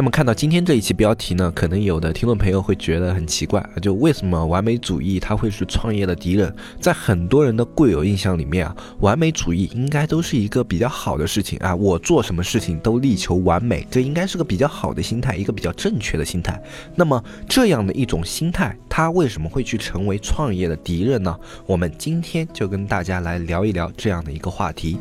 那么看到今天这一期标题呢，可能有的听众朋友会觉得很奇怪啊，就为什么完美主义它会是创业的敌人？在很多人的固有印象里面啊，完美主义应该都是一个比较好的事情啊，我做什么事情都力求完美，这应该是个比较好的心态，一个比较正确的心态。那么这样的一种心态，它为什么会去成为创业的敌人呢？我们今天就跟大家来聊一聊这样的一个话题。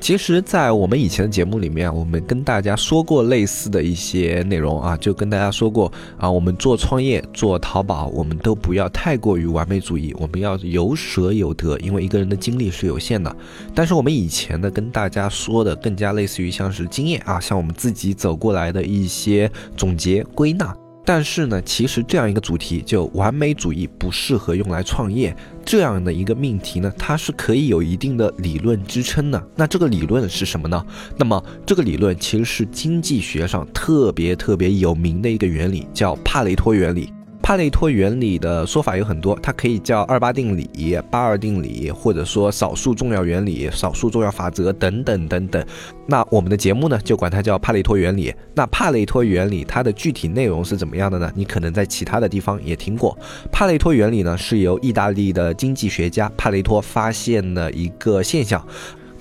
其实，在我们以前的节目里面，我们跟大家说过类似的一些内容啊，就跟大家说过啊，我们做创业、做淘宝，我们都不要太过于完美主义，我们要有舍有得，因为一个人的精力是有限的。但是我们以前呢，跟大家说的更加类似于像是经验啊，像我们自己走过来的一些总结归纳。但是呢，其实这样一个主题，就完美主义不适合用来创业这样的一个命题呢，它是可以有一定的理论支撑的。那这个理论是什么呢？那么这个理论其实是经济学上特别特别有名的一个原理，叫帕雷托原理。帕累托原理的说法有很多，它可以叫二八定理、八二定理，或者说少数重要原理、少数重要法则等等等等。那我们的节目呢，就管它叫帕累托原理。那帕累托原理它的具体内容是怎么样的呢？你可能在其他的地方也听过。帕累托原理呢，是由意大利的经济学家帕累托发现的一个现象。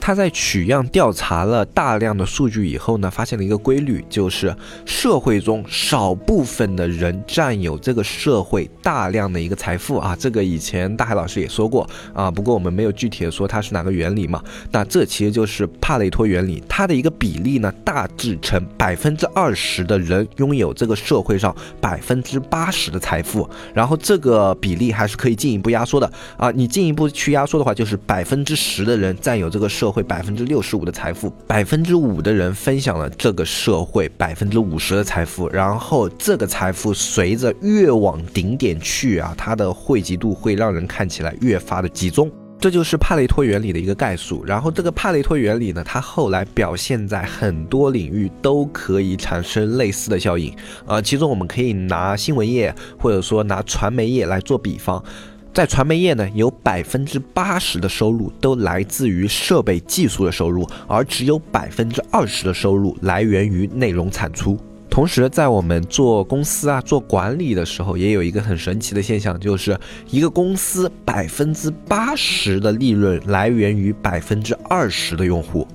他在取样调查了大量的数据以后呢，发现了一个规律，就是社会中少部分的人占有这个社会大量的一个财富啊。这个以前大海老师也说过啊，不过我们没有具体的说它是哪个原理嘛。那这其实就是帕累托原理，它的一个比例呢，大致成百分之二十的人拥有这个社会上百分之八十的财富，然后这个比例还是可以进一步压缩的啊。你进一步去压缩的话，就是百分之十的人占有这个社会。会百分之六十五的财富，百分之五的人分享了这个社会百分之五十的财富，然后这个财富随着越往顶点去啊，它的汇集度会让人看起来越发的集中，这就是帕累托原理的一个概述。然后这个帕累托原理呢，它后来表现在很多领域都可以产生类似的效应，呃，其中我们可以拿新闻业或者说拿传媒业来做比方。在传媒业呢，有百分之八十的收入都来自于设备技术的收入，而只有百分之二十的收入来源于内容产出。同时，在我们做公司啊、做管理的时候，也有一个很神奇的现象，就是一个公司百分之八十的利润来源于百分之二十的用户。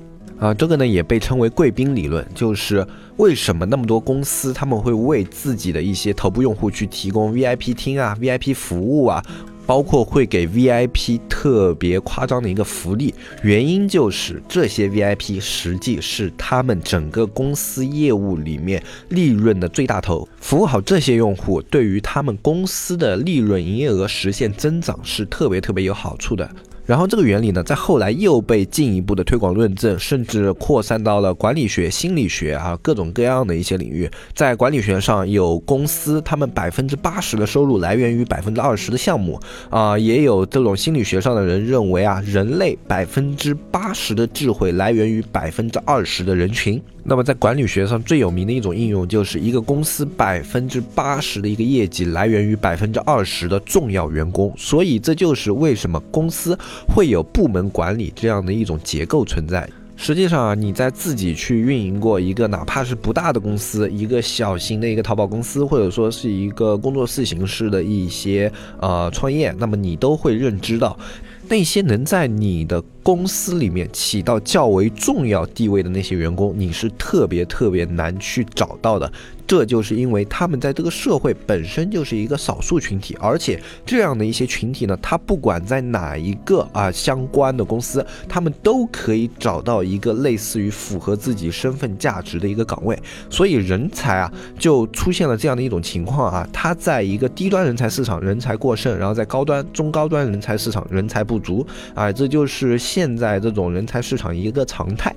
啊，这个呢也被称为贵宾理论，就是为什么那么多公司他们会为自己的一些头部用户去提供 VIP 厅啊、VIP 服务啊。包括会给 VIP 特别夸张的一个福利，原因就是这些 VIP 实际是他们整个公司业务里面利润的最大头，服务好这些用户，对于他们公司的利润营业额实现增长是特别特别有好处的。然后这个原理呢，在后来又被进一步的推广论证，甚至扩散到了管理学、心理学啊各种各样的一些领域。在管理学上，有公司他们百分之八十的收入来源于百分之二十的项目啊，也有这种心理学上的人认为啊，人类百分之八十的智慧来源于百分之二十的人群。那么在管理学上最有名的一种应用，就是一个公司百分之八十的一个业绩来源于百分之二十的重要员工，所以这就是为什么公司会有部门管理这样的一种结构存在。实际上啊，你在自己去运营过一个哪怕是不大的公司，一个小型的一个淘宝公司，或者说是一个工作室形式的一些呃创业，那么你都会认知到，那些能在你的。公司里面起到较为重要地位的那些员工，你是特别特别难去找到的。这就是因为他们在这个社会本身就是一个少数群体，而且这样的一些群体呢，他不管在哪一个啊相关的公司，他们都可以找到一个类似于符合自己身份价值的一个岗位。所以人才啊，就出现了这样的一种情况啊，他在一个低端人才市场人才过剩，然后在高端、中高端人才市场人才不足啊，这就是。现在这种人才市场一个常态，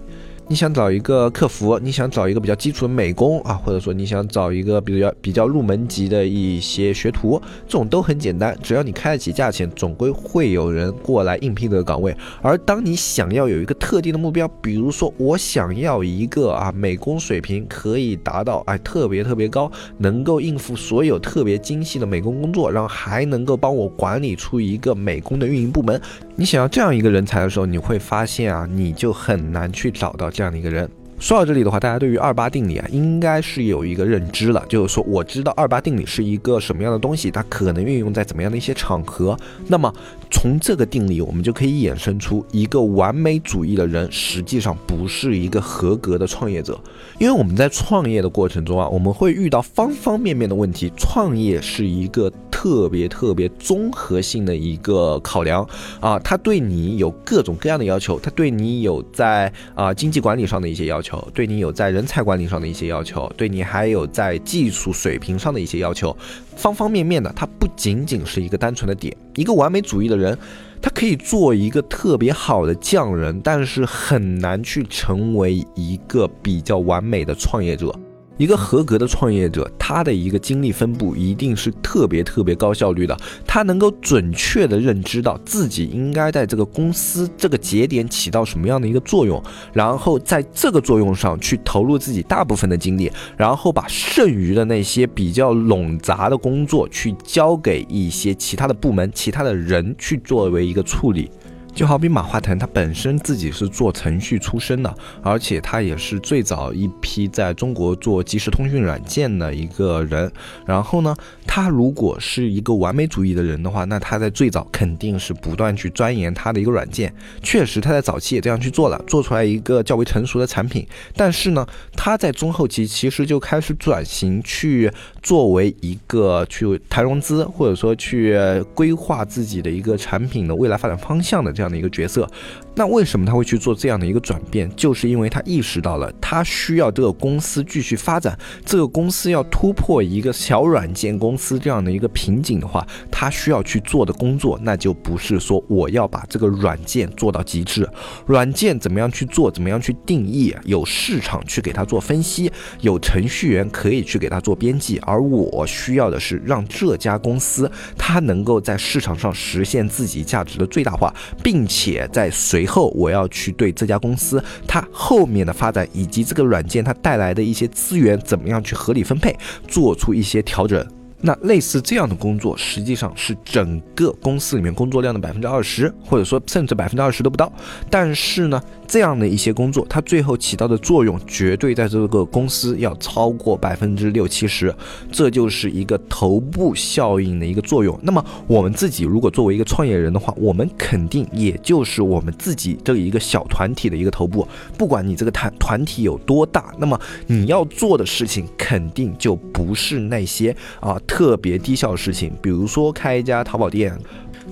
你想找一个客服，你想找一个比较基础的美工啊，或者说你想找一个比较比较入门级的一些学徒，这种都很简单，只要你开得起价钱，总归会有人过来应聘这个岗位。而当你想要有一个特定的目标，比如说我想要一个啊美工水平可以达到哎特别特别高，能够应付所有特别精细的美工工作，然后还能够帮我管理出一个美工的运营部门。你想要这样一个人才的时候，你会发现啊，你就很难去找到这样的一个人。说到这里的话，大家对于二八定理啊，应该是有一个认知了，就是说我知道二八定理是一个什么样的东西，它可能运用在怎么样的一些场合。那么从这个定理，我们就可以衍生出一个完美主义的人，实际上不是一个合格的创业者。因为我们在创业的过程中啊，我们会遇到方方面面的问题。创业是一个特别特别综合性的一个考量啊，它对你有各种各样的要求，它对你有在啊经济管理上的一些要求，对你有在人才管理上的一些要求，对你还有在技术水平上的一些要求，方方面面的，它不仅仅是一个单纯的点。一个完美主义的人。他可以做一个特别好的匠人，但是很难去成为一个比较完美的创业者。一个合格的创业者，他的一个精力分布一定是特别特别高效率的。他能够准确的认知到自己应该在这个公司这个节点起到什么样的一个作用，然后在这个作用上去投入自己大部分的精力，然后把剩余的那些比较冗杂的工作去交给一些其他的部门、其他的人去作为一个处理。就好比马化腾，他本身自己是做程序出身的，而且他也是最早一批在中国做即时通讯软件的一个人。然后呢，他如果是一个完美主义的人的话，那他在最早肯定是不断去钻研他的一个软件。确实，他在早期也这样去做了，做出来一个较为成熟的产品。但是呢，他在中后期其实就开始转型去作为一个去谈融资，或者说去规划自己的一个产品的未来发展方向的这样。这样的一个角色，那为什么他会去做这样的一个转变？就是因为他意识到了，他需要这个公司继续发展，这个公司要突破一个小软件公司这样的一个瓶颈的话，他需要去做的工作，那就不是说我要把这个软件做到极致，软件怎么样去做，怎么样去定义，有市场去给他做分析，有程序员可以去给他做编辑，而我需要的是让这家公司它能够在市场上实现自己价值的最大化，并。并且在随后，我要去对这家公司它后面的发展以及这个软件它带来的一些资源怎么样去合理分配，做出一些调整。那类似这样的工作，实际上是整个公司里面工作量的百分之二十，或者说甚至百分之二十都不到。但是呢？这样的一些工作，它最后起到的作用，绝对在这个公司要超过百分之六七十，这就是一个头部效应的一个作用。那么我们自己如果作为一个创业人的话，我们肯定也就是我们自己这一个小团体的一个头部。不管你这个团团体有多大，那么你要做的事情肯定就不是那些啊特别低效的事情，比如说开一家淘宝店。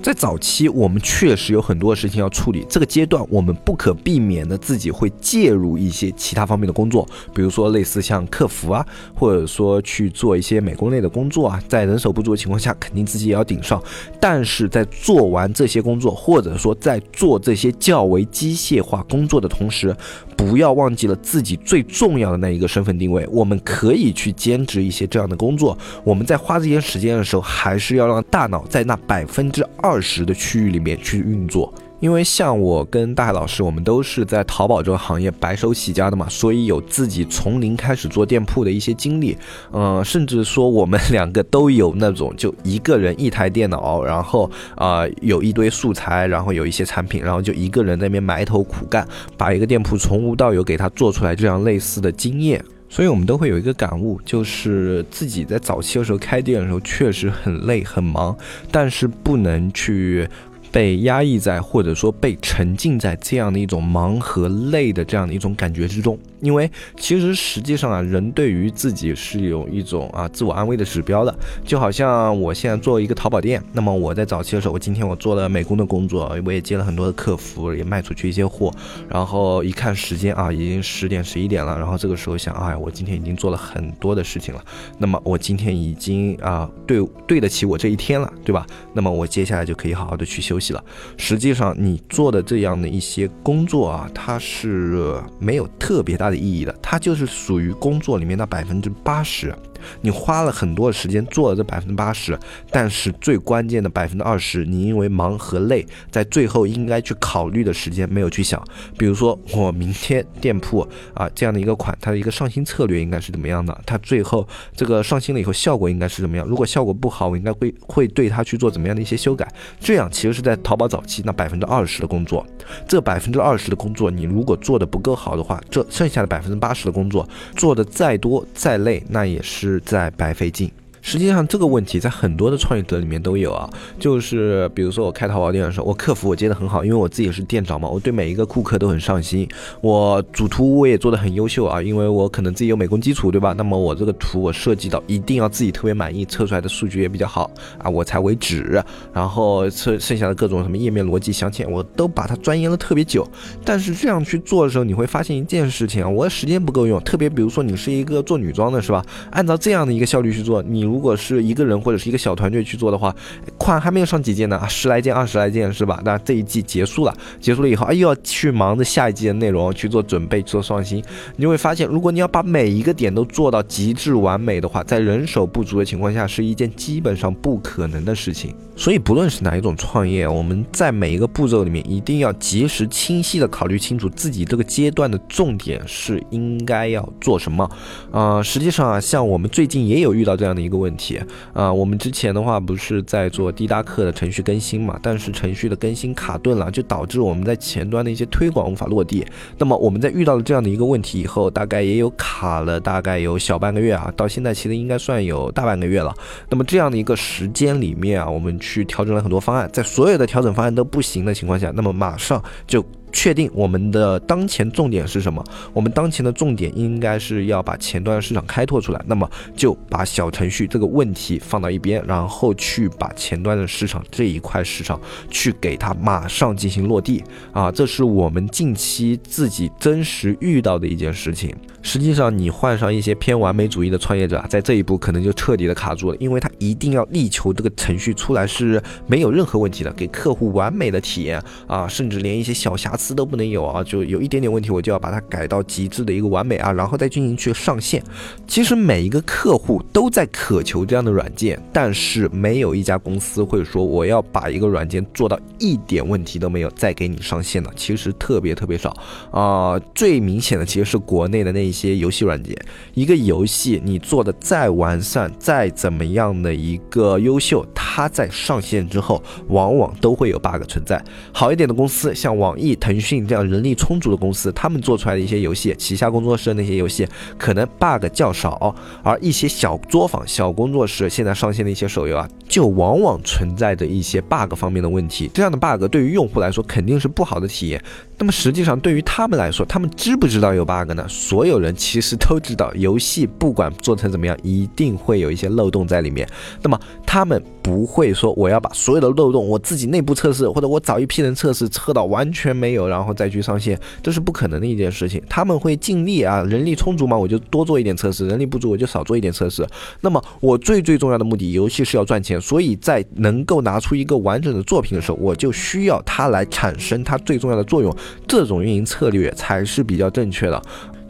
在早期，我们确实有很多事情要处理。这个阶段，我们不可避免的自己会介入一些其他方面的工作，比如说类似像客服啊，或者说去做一些美工类的工作啊。在人手不足的情况下，肯定自己也要顶上。但是在做完这些工作，或者说在做这些较为机械化工作的同时，不要忘记了自己最重要的那一个身份定位。我们可以去兼职一些这样的工作。我们在花这些时间的时候，还是要让大脑在那百分之二二十的区域里面去运作。因为像我跟大海老师，我们都是在淘宝这个行业白手起家的嘛，所以有自己从零开始做店铺的一些经历。嗯，甚至说我们两个都有那种就一个人一台电脑，然后啊有一堆素材，然后有一些产品，然后就一个人在那边埋头苦干，把一个店铺从无到有给他做出来这样类似的经验。所以我们都会有一个感悟，就是自己在早期的时候开店的时候确实很累很忙，但是不能去。被压抑在，或者说被沉浸在这样的一种忙和累的这样的一种感觉之中。因为其实实际上啊，人对于自己是有一种啊自我安慰的指标的，就好像我现在做一个淘宝店，那么我在早期的时候，我今天我做了美工的工作，我也接了很多的客服，也卖出去一些货，然后一看时间啊，已经十点十一点了，然后这个时候想，哎，我今天已经做了很多的事情了，那么我今天已经啊对对得起我这一天了，对吧？那么我接下来就可以好好的去休息。了。实际上，你做的这样的一些工作啊，它是没有特别大的意义的，它就是属于工作里面的百分之八十。你花了很多的时间做了这百分之八十，但是最关键的百分之二十，你因为忙和累，在最后应该去考虑的时间没有去想。比如说，我明天店铺啊这样的一个款，它的一个上新策略应该是怎么样的？它最后这个上新了以后效果应该是怎么样？如果效果不好，我应该会会对它去做怎么样的一些修改？这样其实是在淘宝早期那百分之二十的工作，这百分之二十的工作，你如果做的不够好的话，这剩下的百分之八十的工作做的再多再累，那也是在白费劲。实际上这个问题在很多的创业者里面都有啊，就是比如说我开淘宝店的时候，我客服我接的很好，因为我自己是店长嘛，我对每一个顾客都很上心，我主图我也做的很优秀啊，因为我可能自己有美工基础，对吧？那么我这个图我设计到一定要自己特别满意，测出来的数据也比较好啊，我才为止。然后剩剩下的各种什么页面逻辑镶嵌，我都把它钻研了特别久。但是这样去做的时候，你会发现一件事情啊，我的时间不够用。特别比如说你是一个做女装的，是吧？按照这样的一个效率去做，你。如果是一个人或者是一个小团队去做的话，款还没有上几件呢啊，十来件、二十来件是吧？那这一季结束了，结束了以后，哎，又要去忙着下一季的内容去做准备、做创新。你会发现，如果你要把每一个点都做到极致完美的话，在人手不足的情况下，是一件基本上不可能的事情。所以，不论是哪一种创业，我们在每一个步骤里面，一定要及时、清晰的考虑清楚自己这个阶段的重点是应该要做什么。啊，实际上啊，像我们最近也有遇到这样的一个。问问题啊，我们之前的话不是在做滴答课的程序更新嘛，但是程序的更新卡顿了，就导致我们在前端的一些推广无法落地。那么我们在遇到了这样的一个问题以后，大概也有卡了大概有小半个月啊，到现在其实应该算有大半个月了。那么这样的一个时间里面啊，我们去调整了很多方案，在所有的调整方案都不行的情况下，那么马上就。确定我们的当前重点是什么？我们当前的重点应该是要把前端市场开拓出来。那么就把小程序这个问题放到一边，然后去把前端的市场这一块市场去给它马上进行落地啊！这是我们近期自己真实遇到的一件事情。实际上，你换上一些偏完美主义的创业者，在这一步可能就彻底的卡住了，因为他一定要力求这个程序出来是没有任何问题的，给客户完美的体验啊，甚至连一些小瑕疵。词都不能有啊，就有一点点问题，我就要把它改到极致的一个完美啊，然后再进行去上线。其实每一个客户都在渴求这样的软件，但是没有一家公司会说我要把一个软件做到一点问题都没有再给你上线的，其实特别特别少啊。最明显的其实是国内的那一些游戏软件，一个游戏你做的再完善、再怎么样的一个优秀，它在上线之后往往都会有 bug 存在。好一点的公司，像网易、腾。腾讯这样人力充足的公司，他们做出来的一些游戏，旗下工作室的那些游戏，可能 bug 较少；而一些小作坊、小工作室现在上线的一些手游啊，就往往存在着一些 bug 方面的问题。这样的 bug 对于用户来说肯定是不好的体验。那么实际上对于他们来说，他们知不知道有 bug 呢？所有人其实都知道，游戏不管做成怎么样，一定会有一些漏洞在里面。那么他们不会说我要把所有的漏洞我自己内部测试，或者我找一批人测试，测到完全没有。然后再去上线，这是不可能的一件事情。他们会尽力啊，人力充足嘛，我就多做一点测试；人力不足，我就少做一点测试。那么我最最重要的目的，游戏是要赚钱，所以在能够拿出一个完整的作品的时候，我就需要它来产生它最重要的作用。这种运营策略才是比较正确的。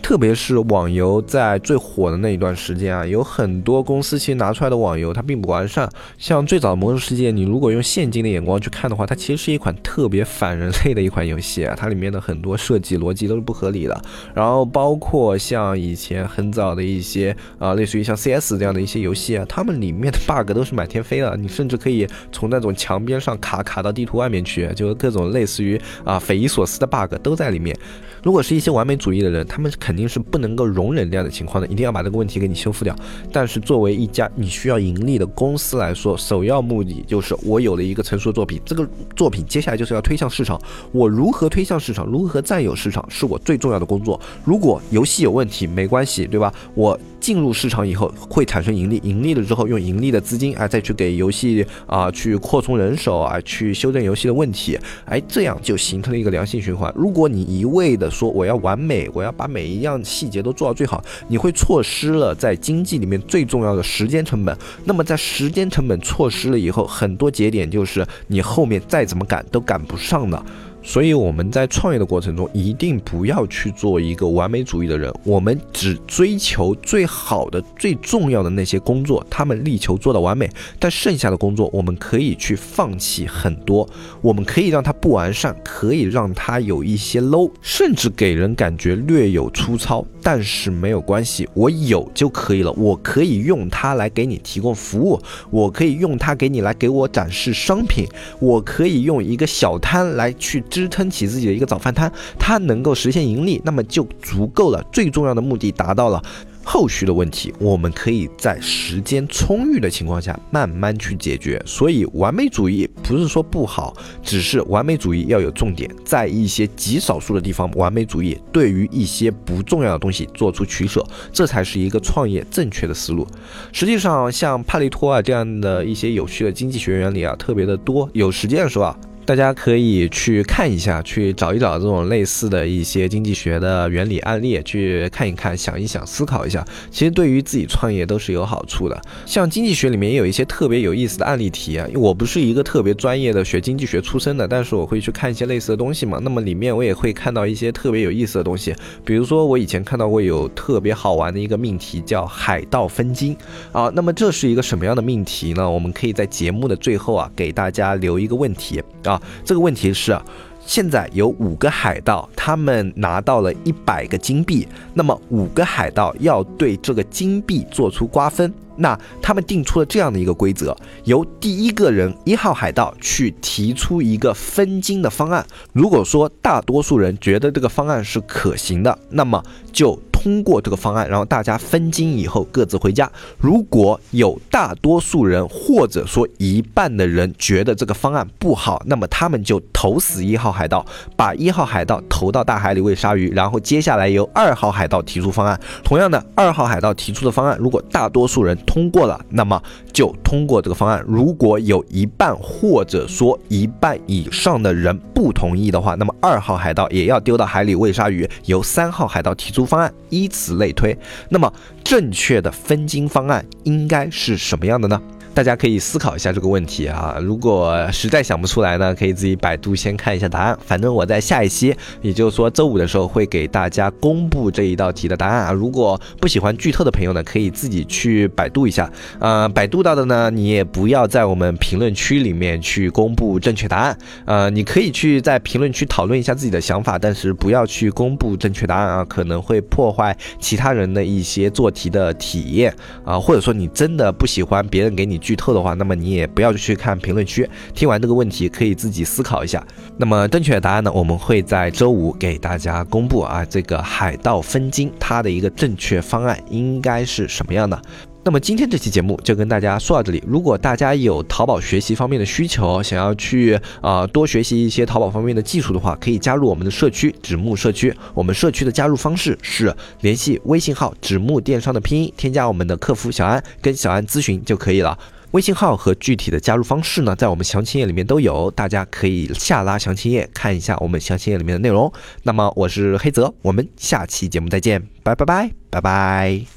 特别是网游在最火的那一段时间啊，有很多公司其实拿出来的网游它并不完善。像最早的《魔兽世界》，你如果用现今的眼光去看的话，它其实是一款特别反人类的一款游戏啊，它里面的很多设计逻辑都是不合理的。然后包括像以前很早的一些啊，类似于像 CS 这样的一些游戏啊，它们里面的 bug 都是满天飞的，你甚至可以从那种墙边上卡卡到地图外面去，就各种类似于啊匪夷所思的 bug 都在里面。如果是一些完美主义的人，他们肯肯定是不能够容忍这样的情况的，一定要把这个问题给你修复掉。但是作为一家你需要盈利的公司来说，首要目的就是我有了一个成熟的作品，这个作品接下来就是要推向市场。我如何推向市场，如何占有市场，是我最重要的工作。如果游戏有问题，没关系，对吧？我进入市场以后会产生盈利，盈利了之后用盈利的资金啊再去给游戏啊去扩充人手啊去修正游戏的问题，哎，这样就形成了一个良性循环。如果你一味的说我要完美，我要把每一样细节都做到最好，你会错失了在经济里面最重要的时间成本。那么在时间成本错失了以后，很多节点就是你后面再怎么赶都赶不上的。所以我们在创业的过程中，一定不要去做一个完美主义的人。我们只追求最好的、最重要的那些工作，他们力求做到完美。但剩下的工作，我们可以去放弃很多。我们可以让它不完善，可以让它有一些 low，甚至给人感觉略有粗糙。但是没有关系，我有就可以了。我可以用它来给你提供服务，我可以用它给你来给我展示商品，我可以用一个小摊来去。支撑起自己的一个早饭摊，它能够实现盈利，那么就足够了。最重要的目的达到了，后续的问题我们可以在时间充裕的情况下慢慢去解决。所以，完美主义不是说不好，只是完美主义要有重点，在一些极少数的地方，完美主义对于一些不重要的东西做出取舍，这才是一个创业正确的思路。实际上，像帕累托啊这样的一些有趣的经济学原理啊，特别的多。有时间的时候啊。大家可以去看一下，去找一找这种类似的一些经济学的原理案例，去看一看，想一想，思考一下。其实对于自己创业都是有好处的。像经济学里面也有一些特别有意思的案例题啊。我不是一个特别专业的学经济学出身的，但是我会去看一些类似的东西嘛。那么里面我也会看到一些特别有意思的东西，比如说我以前看到过有特别好玩的一个命题叫海盗分金啊。那么这是一个什么样的命题呢？我们可以在节目的最后啊给大家留一个问题啊。这个问题是，现在有五个海盗，他们拿到了一百个金币，那么五个海盗要对这个金币做出瓜分。那他们定出了这样的一个规则，由第一个人一号海盗去提出一个分金的方案。如果说大多数人觉得这个方案是可行的，那么就。通过这个方案，然后大家分金以后各自回家。如果有大多数人或者说一半的人觉得这个方案不好，那么他们就投死一号海盗，把一号海盗投到大海里喂鲨鱼。然后接下来由二号海盗提出方案。同样的，二号海盗提出的方案，如果大多数人通过了，那么就通过这个方案。如果有一半或者说一半以上的人不同意的话，那么二号海盗也要丢到海里喂鲨鱼，由三号海盗提出方案。依此类推，那么正确的分金方案应该是什么样的呢？大家可以思考一下这个问题啊！如果实在想不出来呢，可以自己百度先看一下答案。反正我在下一期，也就是说周五的时候会给大家公布这一道题的答案啊。如果不喜欢剧透的朋友呢，可以自己去百度一下。呃，百度到的呢，你也不要在我们评论区里面去公布正确答案。呃，你可以去在评论区讨论一下自己的想法，但是不要去公布正确答案啊，可能会破坏其他人的一些做题的体验啊。或者说你真的不喜欢别人给你。剧透的话，那么你也不要去看评论区。听完这个问题，可以自己思考一下。那么正确的答案呢，我们会在周五给大家公布啊。这个海盗分金，它的一个正确方案应该是什么样的？那么今天这期节目就跟大家说到这里。如果大家有淘宝学习方面的需求，想要去啊多学习一些淘宝方面的技术的话，可以加入我们的社区纸木社区。我们社区的加入方式是联系微信号纸木电商的拼音，添加我们的客服小安，跟小安咨询就可以了。微信号和具体的加入方式呢，在我们详情页里面都有，大家可以下拉详情页看一下我们详情页里面的内容。那么我是黑泽，我们下期节目再见，拜拜拜拜拜。